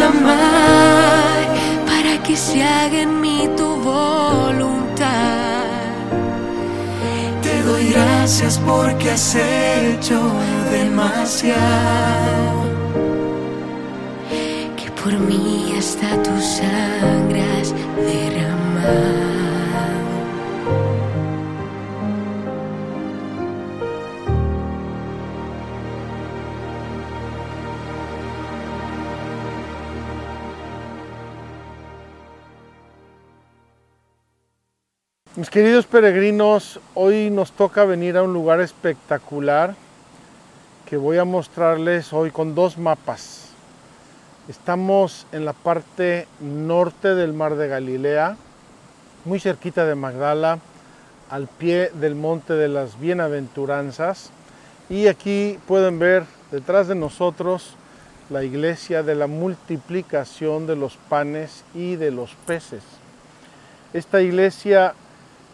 amar para que se haga en mí tu voluntad. Te doy gracias porque has hecho demasiado. Que por mí hasta tu sangre has queridos peregrinos, hoy nos toca venir a un lugar espectacular que voy a mostrarles hoy con dos mapas. Estamos en la parte norte del mar de Galilea, muy cerquita de Magdala, al pie del monte de las bienaventuranzas. Y aquí pueden ver detrás de nosotros la iglesia de la multiplicación de los panes y de los peces. Esta iglesia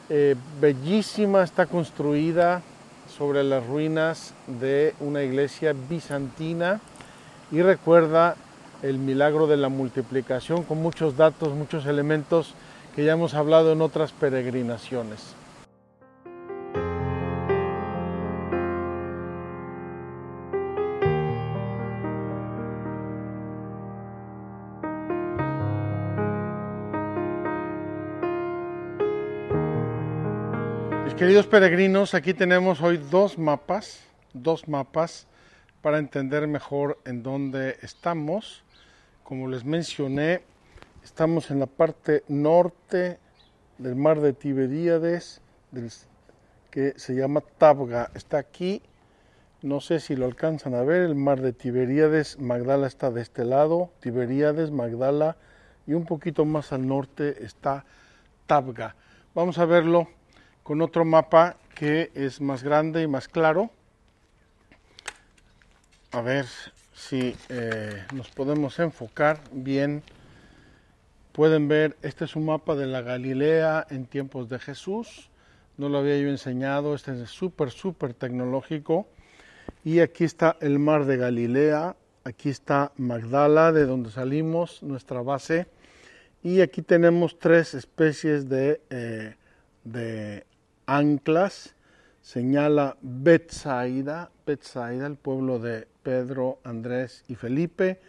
eh, bellísima, está construida sobre las ruinas de una iglesia bizantina y recuerda el milagro de la multiplicación con muchos datos, muchos elementos que ya hemos hablado en otras peregrinaciones. Queridos peregrinos, aquí tenemos hoy dos mapas, dos mapas para entender mejor en dónde estamos. Como les mencioné, estamos en la parte norte del mar de Tiberíades, que se llama Tabga. Está aquí, no sé si lo alcanzan a ver, el mar de Tiberíades, Magdala está de este lado, Tiberíades, Magdala, y un poquito más al norte está Tabga. Vamos a verlo con otro mapa que es más grande y más claro. A ver si eh, nos podemos enfocar bien. Pueden ver, este es un mapa de la Galilea en tiempos de Jesús. No lo había yo enseñado, este es súper, súper tecnológico. Y aquí está el mar de Galilea, aquí está Magdala, de donde salimos, nuestra base. Y aquí tenemos tres especies de, eh, de anclas, señala Betsaida, Betsaida, el pueblo de Pedro, Andrés y Felipe,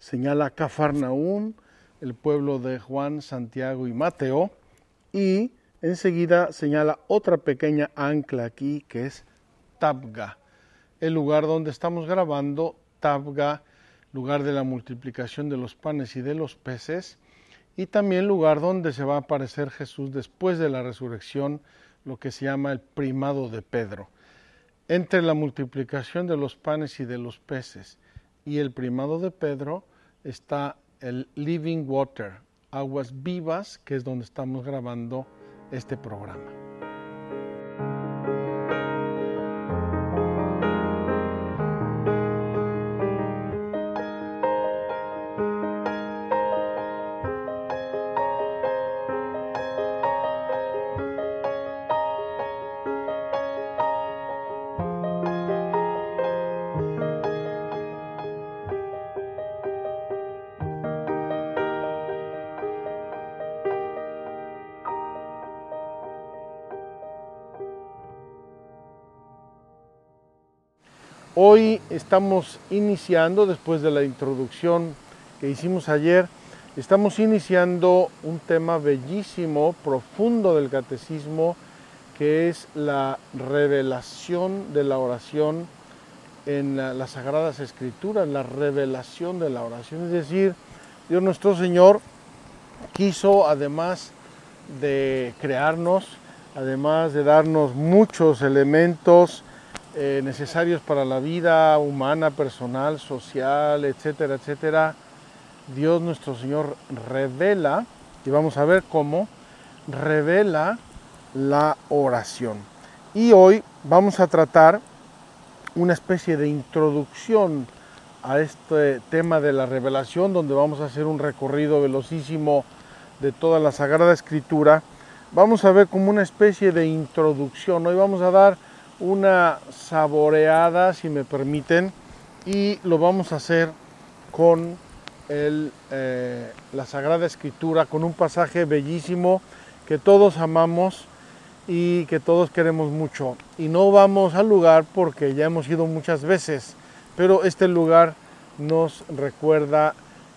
señala Cafarnaún, el pueblo de Juan, Santiago y Mateo, y enseguida señala otra pequeña ancla aquí que es Tabga, el lugar donde estamos grabando, Tabga, lugar de la multiplicación de los panes y de los peces, y también lugar donde se va a aparecer Jesús después de la resurrección lo que se llama el primado de Pedro. Entre la multiplicación de los panes y de los peces y el primado de Pedro está el living water, aguas vivas, que es donde estamos grabando este programa. Estamos iniciando, después de la introducción que hicimos ayer, estamos iniciando un tema bellísimo, profundo del catecismo, que es la revelación de la oración en las Sagradas Escrituras, la revelación de la oración. Es decir, Dios nuestro Señor quiso, además de crearnos, además de darnos muchos elementos, eh, necesarios para la vida humana, personal, social, etcétera, etcétera, Dios nuestro Señor revela, y vamos a ver cómo, revela la oración. Y hoy vamos a tratar una especie de introducción a este tema de la revelación, donde vamos a hacer un recorrido velocísimo de toda la Sagrada Escritura. Vamos a ver como una especie de introducción. Hoy vamos a dar una saboreada, si me permiten, y lo vamos a hacer con el, eh, la Sagrada Escritura con un pasaje bellísimo que todos amamos y que todos queremos mucho. Y no vamos al lugar porque ya hemos ido muchas veces, pero este lugar nos recuerda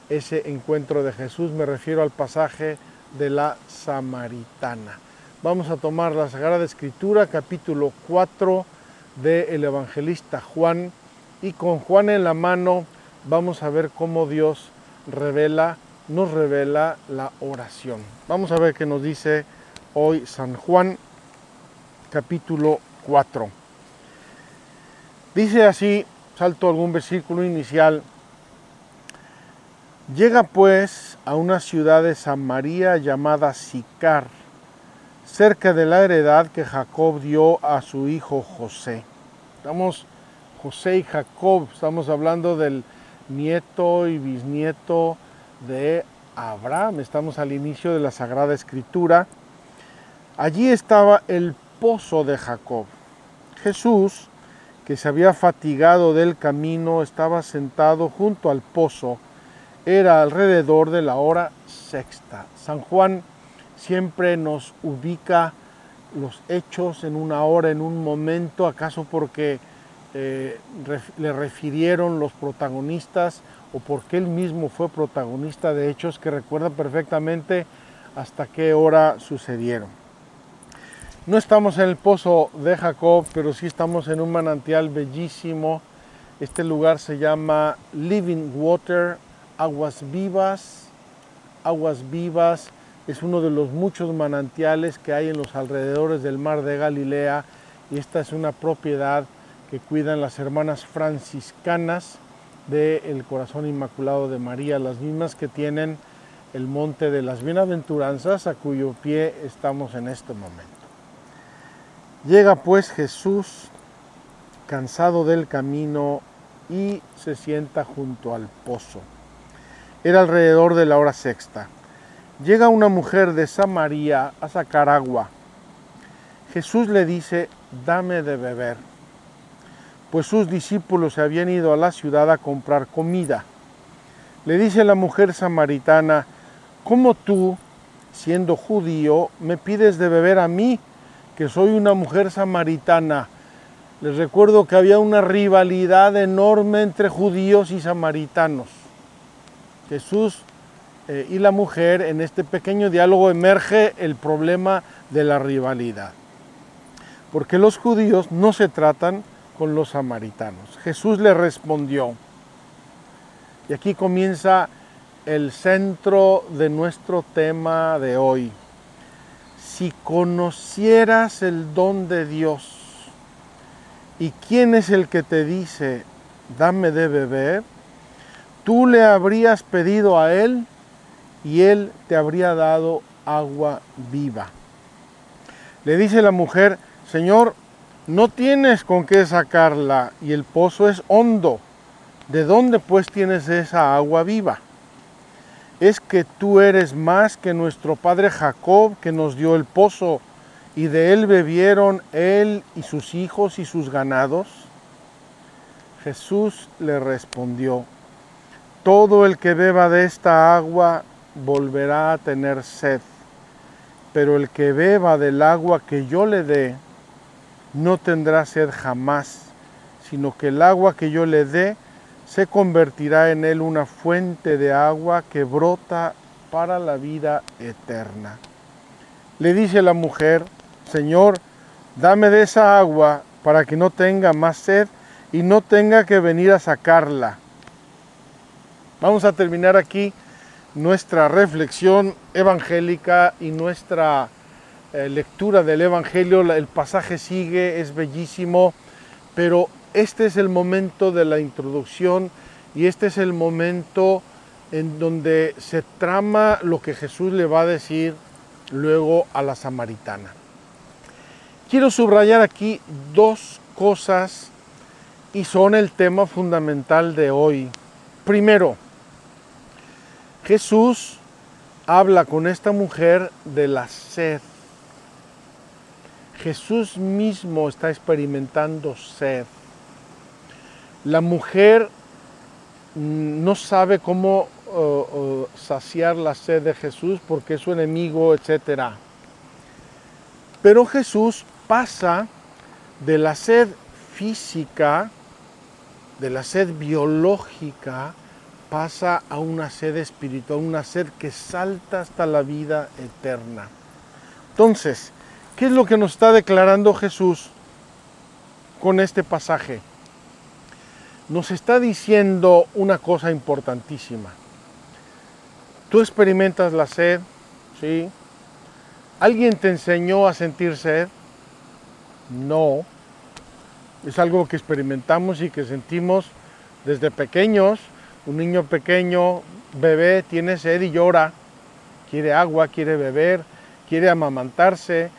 ese encuentro de Jesús. Me refiero al pasaje de la Samaritana. Vamos a tomar la Sagrada Escritura, capítulo 4 del evangelista Juan, y con Juan en la mano vamos a ver cómo Dios revela, nos revela la oración. Vamos a ver qué nos dice hoy San Juan capítulo 4. Dice así, salto algún versículo inicial, llega pues a una ciudad de Samaria llamada Sicar, cerca de la heredad que Jacob dio a su hijo José. Estamos José y Jacob, estamos hablando del nieto y bisnieto de Abraham, estamos al inicio de la Sagrada Escritura. Allí estaba el pozo de Jacob. Jesús, que se había fatigado del camino, estaba sentado junto al pozo. Era alrededor de la hora sexta. San Juan siempre nos ubica los hechos en una hora, en un momento, acaso porque eh, le refirieron los protagonistas o porque él mismo fue protagonista de hechos que recuerda perfectamente hasta qué hora sucedieron. No estamos en el pozo de Jacob, pero sí estamos en un manantial bellísimo. Este lugar se llama Living Water, Aguas Vivas. Aguas Vivas es uno de los muchos manantiales que hay en los alrededores del mar de Galilea y esta es una propiedad que cuidan las hermanas franciscanas del Corazón Inmaculado de María, las mismas que tienen el Monte de las Bienaventuranzas, a cuyo pie estamos en este momento. Llega pues Jesús, cansado del camino, y se sienta junto al pozo. Era alrededor de la hora sexta. Llega una mujer de Samaria a sacar agua. Jesús le dice, dame de beber, pues sus discípulos se habían ido a la ciudad a comprar comida. Le dice la mujer samaritana, ¿cómo tú, siendo judío, me pides de beber a mí? que soy una mujer samaritana. Les recuerdo que había una rivalidad enorme entre judíos y samaritanos. Jesús eh, y la mujer, en este pequeño diálogo emerge el problema de la rivalidad. Porque los judíos no se tratan con los samaritanos. Jesús le respondió, y aquí comienza el centro de nuestro tema de hoy si conocieras el don de Dios y quién es el que te dice, dame de beber, tú le habrías pedido a él y él te habría dado agua viva. Le dice la mujer, Señor, no tienes con qué sacarla y el pozo es hondo. ¿De dónde pues tienes esa agua viva? es que tú eres más que nuestro padre Jacob que nos dio el pozo y de él bebieron él y sus hijos y sus ganados? Jesús le respondió, todo el que beba de esta agua volverá a tener sed, pero el que beba del agua que yo le dé no tendrá sed jamás, sino que el agua que yo le dé se convertirá en él una fuente de agua que brota para la vida eterna. Le dice la mujer, Señor, dame de esa agua para que no tenga más sed y no tenga que venir a sacarla. Vamos a terminar aquí nuestra reflexión evangélica y nuestra eh, lectura del Evangelio. El pasaje sigue, es bellísimo, pero este es el momento de la introducción y este es el momento en donde se trama lo que Jesús le va a decir luego a la samaritana. Quiero subrayar aquí dos cosas y son el tema fundamental de hoy. Primero, Jesús habla con esta mujer de la sed. Jesús mismo está experimentando sed. La mujer no sabe cómo saciar la sed de Jesús porque es su enemigo, etc. Pero Jesús pasa de la sed física, de la sed biológica, pasa a una sed espiritual, una sed que salta hasta la vida eterna. Entonces, ¿qué es lo que nos está declarando Jesús con este pasaje? Nos está diciendo una cosa importantísima. Tú experimentas la sed, ¿sí? ¿Alguien te enseñó a sentir sed? No. Es algo que experimentamos y que sentimos desde pequeños. Un niño pequeño, bebé, tiene sed y llora. Quiere agua, quiere beber, quiere amamantarse.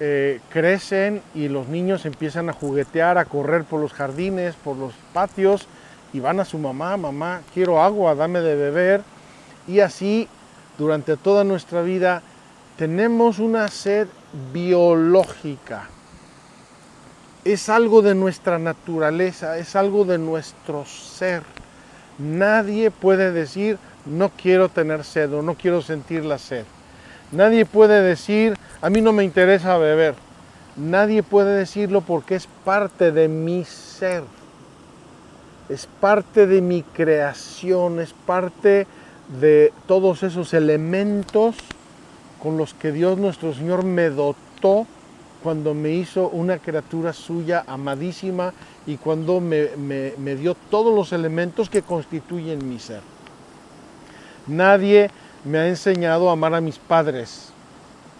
Eh, crecen y los niños empiezan a juguetear, a correr por los jardines, por los patios y van a su mamá, mamá, quiero agua, dame de beber. Y así, durante toda nuestra vida, tenemos una sed biológica es algo de nuestra naturaleza, es algo de nuestro ser. Nadie puede decir, no quiero tener sed o no quiero sentir la sed. Nadie puede decir, a mí no me interesa beber. Nadie puede decirlo porque es parte de mi ser. Es parte de mi creación, es parte de todos esos elementos con los que Dios nuestro Señor me dotó cuando me hizo una criatura suya amadísima y cuando me, dio todos los elementos que constituyen mi ser. Nadie me ha enseñado a amar a mis padres,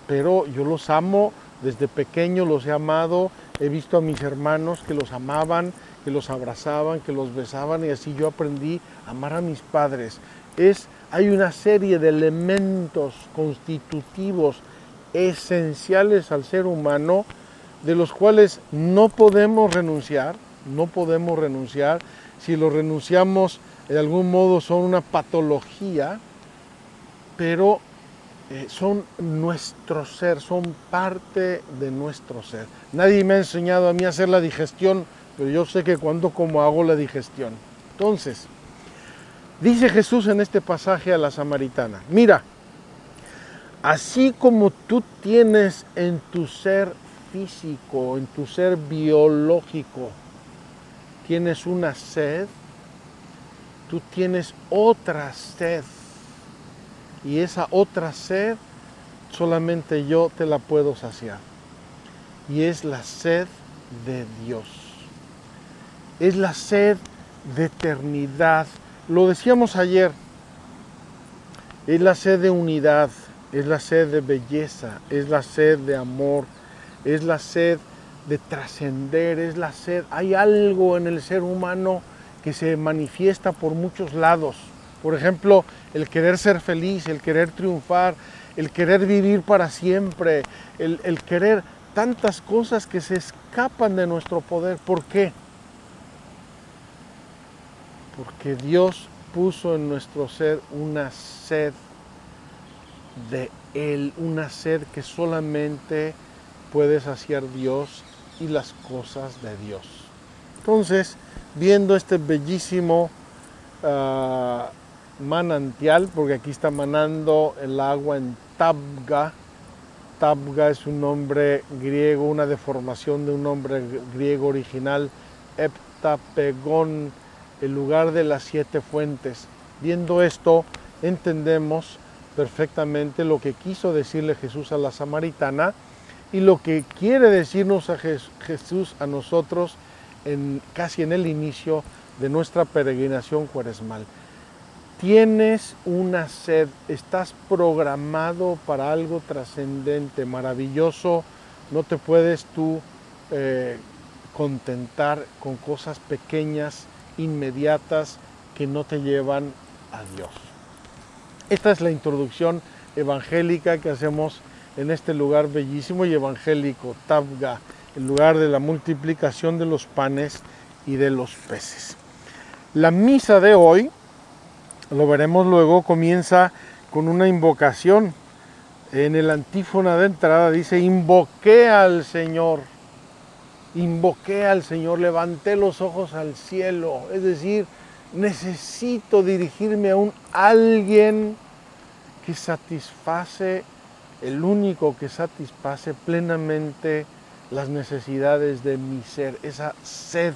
pero yo los amo desde pequeño, los he amado, he visto a mis hermanos que los amaban, que los abrazaban, que los besaban y así yo aprendí a amar a mis padres. Es, hay una serie de elementos constitutivos esenciales al ser humano, de los cuales no podemos renunciar, no podemos renunciar. Si lo renunciamos, de algún modo son una patología, pero eh, son nuestro ser, son parte de nuestro ser. Nadie me ha enseñado a mí a hacer la digestión, pero yo sé que cuando como hago la digestión. Entonces, dice Jesús en este pasaje a la samaritana, mira, así como tú tienes en tu ser físico, en tu ser biológico, tienes una sed, tú tienes otra sed. Y esa otra sed solamente yo te la puedo saciar. Y es la sed de Dios. Es la sed de eternidad. Lo decíamos ayer. Es la sed de unidad es la sed de belleza, es la sed de amor, es la sed de trascender, es la sed. Hay algo en el ser humano que se manifiesta por muchos lados. Por ejemplo, el querer ser feliz, el querer triunfar, el querer vivir para siempre, el, el querer tantas cosas que se escapan de nuestro poder. ¿Por qué? Porque Dios puso en nuestro ser una sed de Él, una sed que solamente puede saciar Dios y las cosas de Dios. Entonces, viendo este bellísimo ah, manantial, porque aquí está manando el agua en Tabga, Tabga es un nombre griego, una deformación de un nombre griego original, Heptapegón, el lugar de las siete fuentes. Viendo esto, entendemos perfectamente lo que quiso decirle Jesús a la samaritana y lo que quiere decirnos a Jesús a nosotros casi en el inicio de nuestra peregrinación cuaresmal. Tienes una sed, estás programado para algo trascendente, maravilloso, no te puedes tú eh, contentar con cosas pequeñas, inmediatas, que no te llevan a Dios. Esta es la introducción evangélica que hacemos en este lugar bellísimo y evangélico, Tabga, el lugar de la multiplicación de los panes y de los peces. La misa de hoy, lo veremos luego, comienza con una invocación. En el antífona de entrada dice, invoqué al Señor, invoqué al Señor, levanté los ojos al cielo, es decir, necesito dirigirme a un alguien que satisface, el único que satisface plenamente las necesidades de mi ser, esa sed,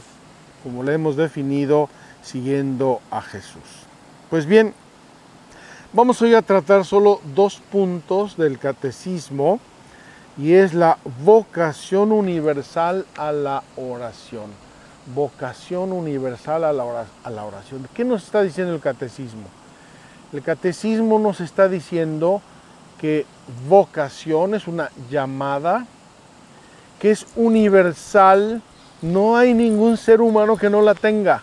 como le hemos definido, siguiendo a Jesús. Pues bien, vamos hoy a tratar solo dos puntos del catecismo y es la vocación universal a la oración. Vocación universal a la oración. ¿Qué nos está diciendo el catecismo? El catecismo nos está diciendo que vocación es una llamada que es universal, no hay ningún ser humano que no la tenga.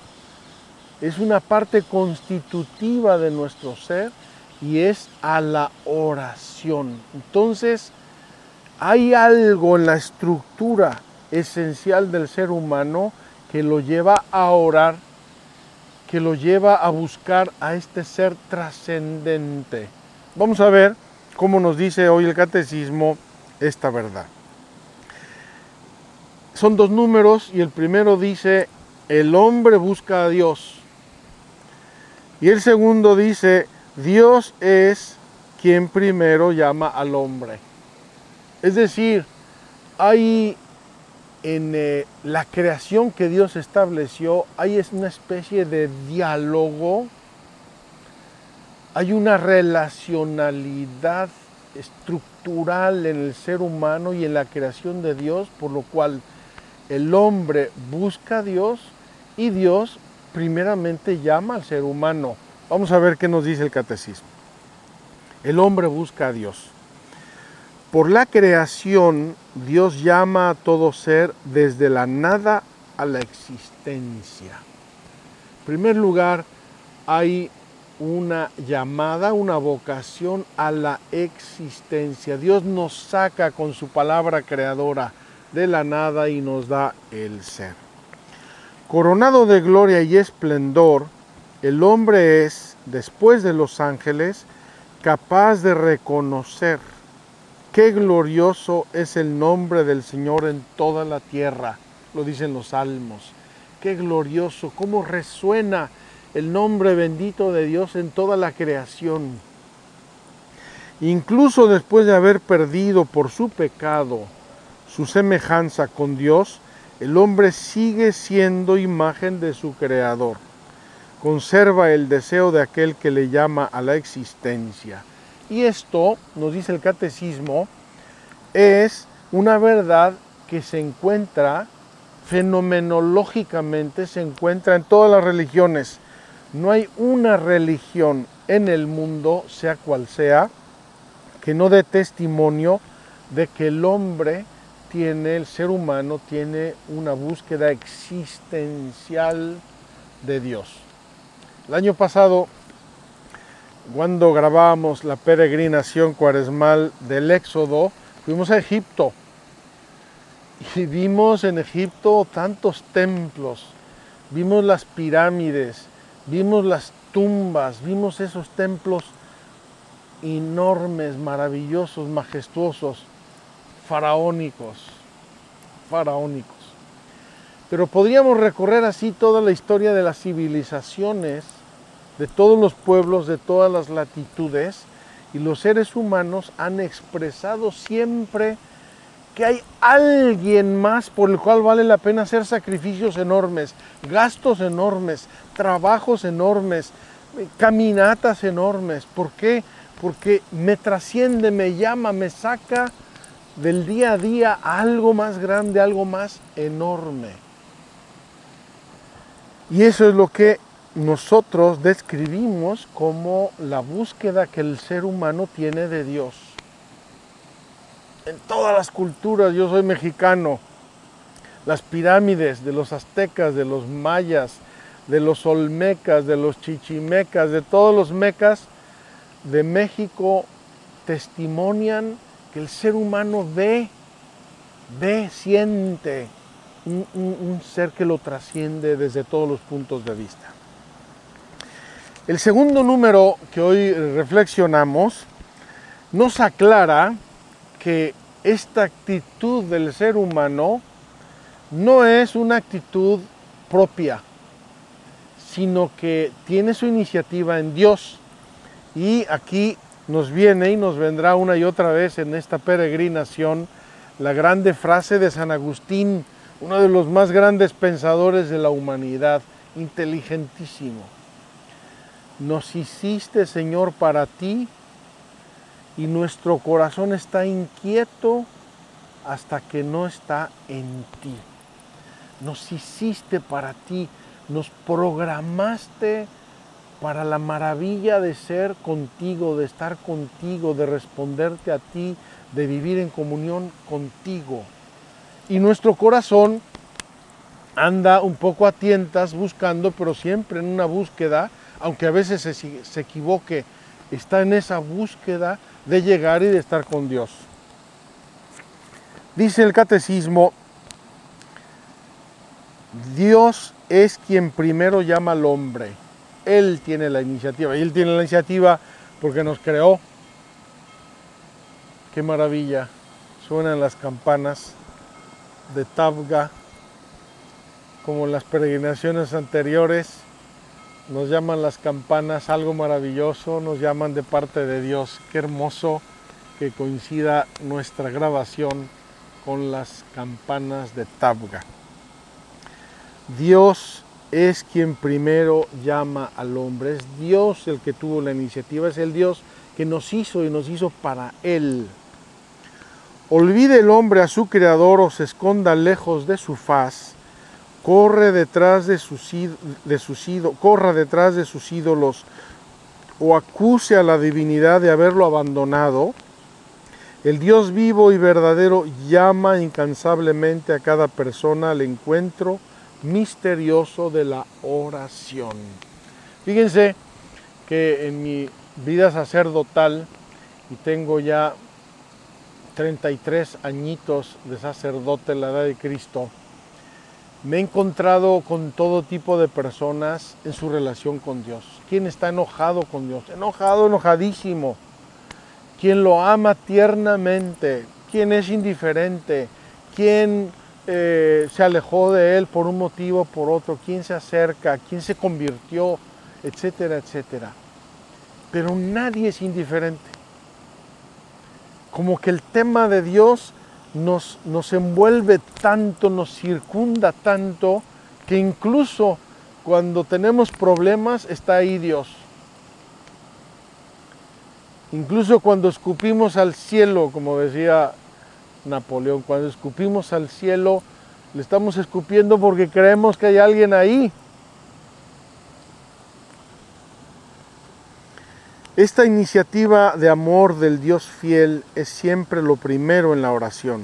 Es una parte constitutiva de nuestro ser y es a la oración. Entonces, hay algo en la estructura esencial del ser humano que lo lleva a orar que lo lleva a buscar a este ser trascendente. Vamos a ver cómo nos dice hoy el catecismo esta verdad. Son dos números y el primero dice, el hombre busca a Dios. Y el segundo dice, Dios es quien primero llama al hombre. Es decir, hay en eh, la creación que Dios estableció hay una especie de diálogo, hay una relacionalidad estructural en el ser humano y en la creación de Dios, por lo cual el hombre busca a Dios y Dios primeramente llama al ser humano. Vamos a ver qué nos dice el catecismo. El hombre busca a Dios. Por la creación, Dios llama a todo ser desde la nada a la existencia. En primer lugar, hay una llamada, una vocación a la existencia. Dios nos saca con su palabra creadora de la nada y nos da el ser. Coronado de gloria y esplendor, el hombre es, después de los ángeles, capaz de reconocer Qué glorioso es el nombre del Señor en toda la tierra, lo dicen los salmos. Qué glorioso, cómo resuena el nombre bendito de Dios en toda la creación. Incluso después de haber perdido por su pecado su semejanza con Dios, el hombre sigue siendo imagen de su Creador. Conserva el deseo de aquel que le llama a la existencia y esto, nos dice el catecismo, es una verdad que se encuentra fenomenológicamente, se encuentra en todas las religiones. No hay una religión en el mundo, sea cual sea, que no dé testimonio de que el hombre tiene, el ser humano tiene una búsqueda existencial de Dios. El año pasado cuando grabábamos la peregrinación cuaresmal del Éxodo, fuimos a Egipto y vimos en Egipto tantos templos, vimos las pirámides, vimos las tumbas, vimos esos templos enormes, maravillosos, majestuosos, faraónicos, faraónicos. Pero podríamos recorrer así toda la historia de las civilizaciones de todos los pueblos, de todas las latitudes, y los seres humanos han expresado siempre que hay alguien más por el cual vale la pena hacer sacrificios enormes, gastos enormes, trabajos enormes, caminatas enormes. ¿Por qué? Porque me trasciende, me llama, me saca del día a día algo más grande, algo más enorme. Y eso es lo que nosotros describimos como la búsqueda que el ser humano tiene de Dios. En todas las culturas, yo soy mexicano, las pirámides de los aztecas, de los mayas, de los olmecas, de los chichimecas, de todos los mecas de México testimonian que el ser humano ve, ve, siente un, ser que lo trasciende desde todos los puntos de vista. El segundo número que hoy reflexionamos nos aclara que esta actitud del ser humano no es una actitud propia, sino que tiene su iniciativa en Dios. Y aquí nos viene y nos vendrá una y otra vez en esta peregrinación la grande frase de San Agustín, uno de los más grandes pensadores de la humanidad, inteligentísimo. Nos hiciste, Señor, para ti y nuestro corazón está inquieto hasta que no está en ti. Nos hiciste para ti, nos programaste para la maravilla de ser contigo, de estar contigo, de responderte a ti, de vivir en comunión contigo. Y nuestro corazón anda un poco a tientas buscando, pero siempre en una búsqueda, aunque a veces se, se equivoque, está en esa búsqueda de llegar y de estar con Dios. Dice el catecismo, Dios es quien primero llama al hombre. Él tiene la iniciativa. Y Él tiene la iniciativa porque nos creó. Qué maravilla. Suenan las campanas de Tabga, como en las peregrinaciones anteriores. Nos llaman las campanas algo maravilloso, nos llaman de parte de Dios. Qué hermoso que coincida nuestra grabación con las campanas de Tabga. Dios es quien primero llama al hombre, es Dios el que tuvo la iniciativa, es el Dios que nos hizo y nos hizo para Él. Olvide el hombre a su creador o se esconda lejos de su faz, corre detrás de sus, de sus corra detrás de sus ídolos o acuse a la divinidad de haberlo abandonado, el Dios vivo y verdadero llama incansablemente a cada persona al encuentro misterioso de la oración. Fíjense que en mi vida sacerdotal, y tengo ya 33 añitos de sacerdote en la edad de Cristo, me he encontrado con todo tipo de personas en su relación con Dios. ¿Quién está enojado con Dios? Enojado, enojadísimo quien lo ama tiernamente, quien es indiferente, quien eh, se alejó de él por un motivo por otro, quien se acerca, quien se convirtió, etcétera, etcétera. Pero nadie es indiferente. Como que el tema de Dios nos, nos envuelve tanto, nos circunda tanto, que incluso cuando tenemos problemas está ahí Dios Incluso cuando escupimos al cielo, como decía Napoleón, cuando escupimos al cielo, le estamos escupiendo porque creemos que hay alguien ahí. Esta iniciativa de amor del Dios fiel es siempre lo primero en la oración.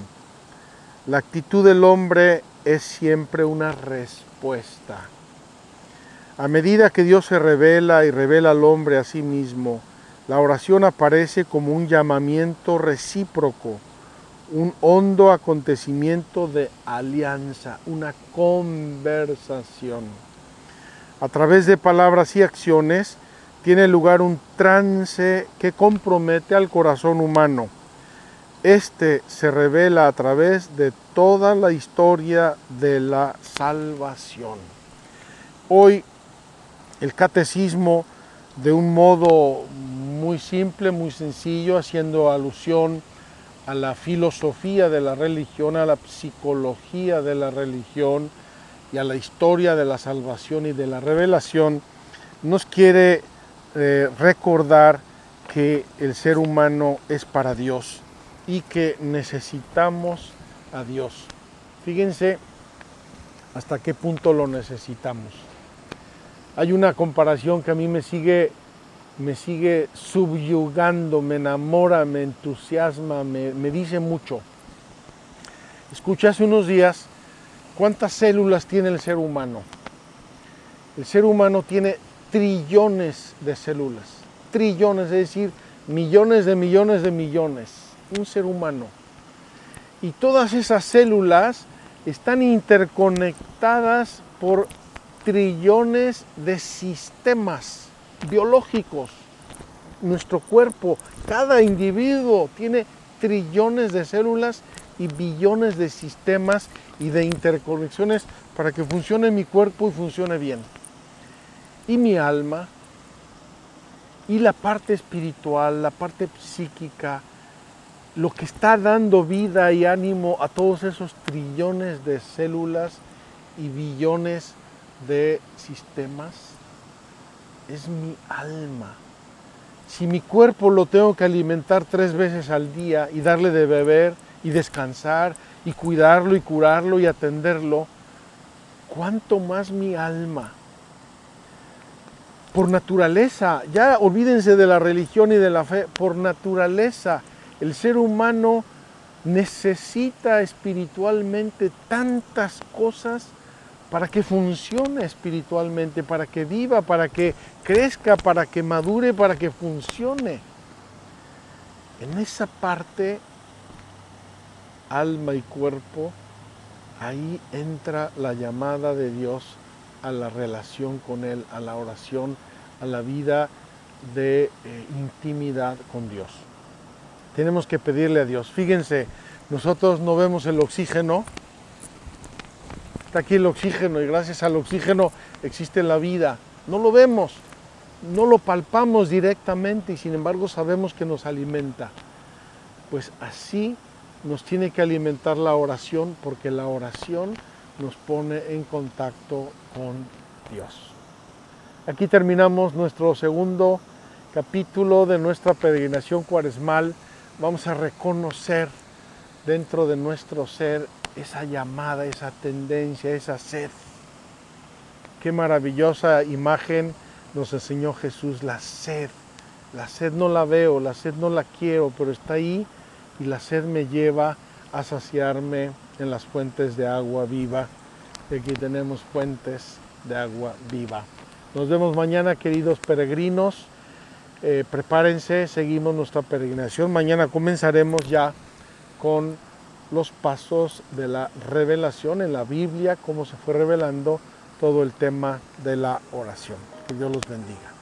La actitud del hombre es siempre una respuesta. A medida que Dios se revela y revela al hombre a sí mismo, la oración aparece como un llamamiento recíproco, un hondo acontecimiento de alianza, una conversación. A través de palabras y acciones tiene lugar un trance que compromete al corazón humano. Este se revela a través de toda la historia de la salvación. Hoy el catecismo de un modo muy simple, muy sencillo, haciendo alusión a la filosofía de la religión, a la psicología de la religión y a la historia de la salvación y de la revelación, nos quiere eh, recordar que el ser humano es para Dios y que necesitamos a Dios. Fíjense hasta qué punto lo necesitamos. Hay una comparación que a mí me sigue me sigue subyugando, me enamora, me entusiasma, me, dice mucho. Escuché hace unos días cuántas células tiene el ser humano. El ser humano tiene trillones de células, trillones, es decir, millones de millones de millones, un ser humano. Y todas esas células están interconectadas por trillones de sistemas biológicos. Nuestro cuerpo, cada individuo tiene trillones de células y billones de sistemas y de interconexiones para que funcione mi cuerpo y funcione bien. y mi alma y la parte espiritual, la parte psíquica, lo que está dando vida y ánimo a todos esos trillones de células y billones de sistemas, es mi alma. Si mi cuerpo lo tengo que alimentar tres veces al día y darle de beber y descansar y cuidarlo y curarlo y atenderlo, ¿cuánto más mi alma? Por naturaleza, ya olvídense de la religión y de la fe, por naturaleza el ser humano necesita espiritualmente tantas cosas para que funcione espiritualmente, para que viva, para que crezca, para que madure, para que funcione. En esa parte, alma y cuerpo, ahí entra la llamada de Dios a la relación con Él, a la oración, a la vida de eh, intimidad con Dios. Tenemos que pedirle a Dios. Fíjense, nosotros no vemos el oxígeno, Está aquí el oxígeno y gracias al oxígeno existe la vida. No lo vemos, no lo palpamos directamente y sin embargo sabemos que nos alimenta. Pues así nos tiene que alimentar la oración porque la oración nos pone en contacto con Dios. Aquí terminamos nuestro segundo capítulo de nuestra peregrinación cuaresmal. Vamos a reconocer dentro de nuestro ser esa llamada, esa tendencia, esa sed. Qué maravillosa imagen nos enseñó Jesús, la sed. La sed no la veo, la sed no la quiero, pero está ahí y la sed me lleva a saciarme en las fuentes de agua viva. Y aquí tenemos fuentes de agua viva. Nos vemos mañana, queridos peregrinos. Eh, prepárense, seguimos nuestra peregrinación. Mañana comenzaremos ya con los pasos de la revelación en la Biblia, cómo se fue revelando todo el tema de la oración. Que Dios los bendiga.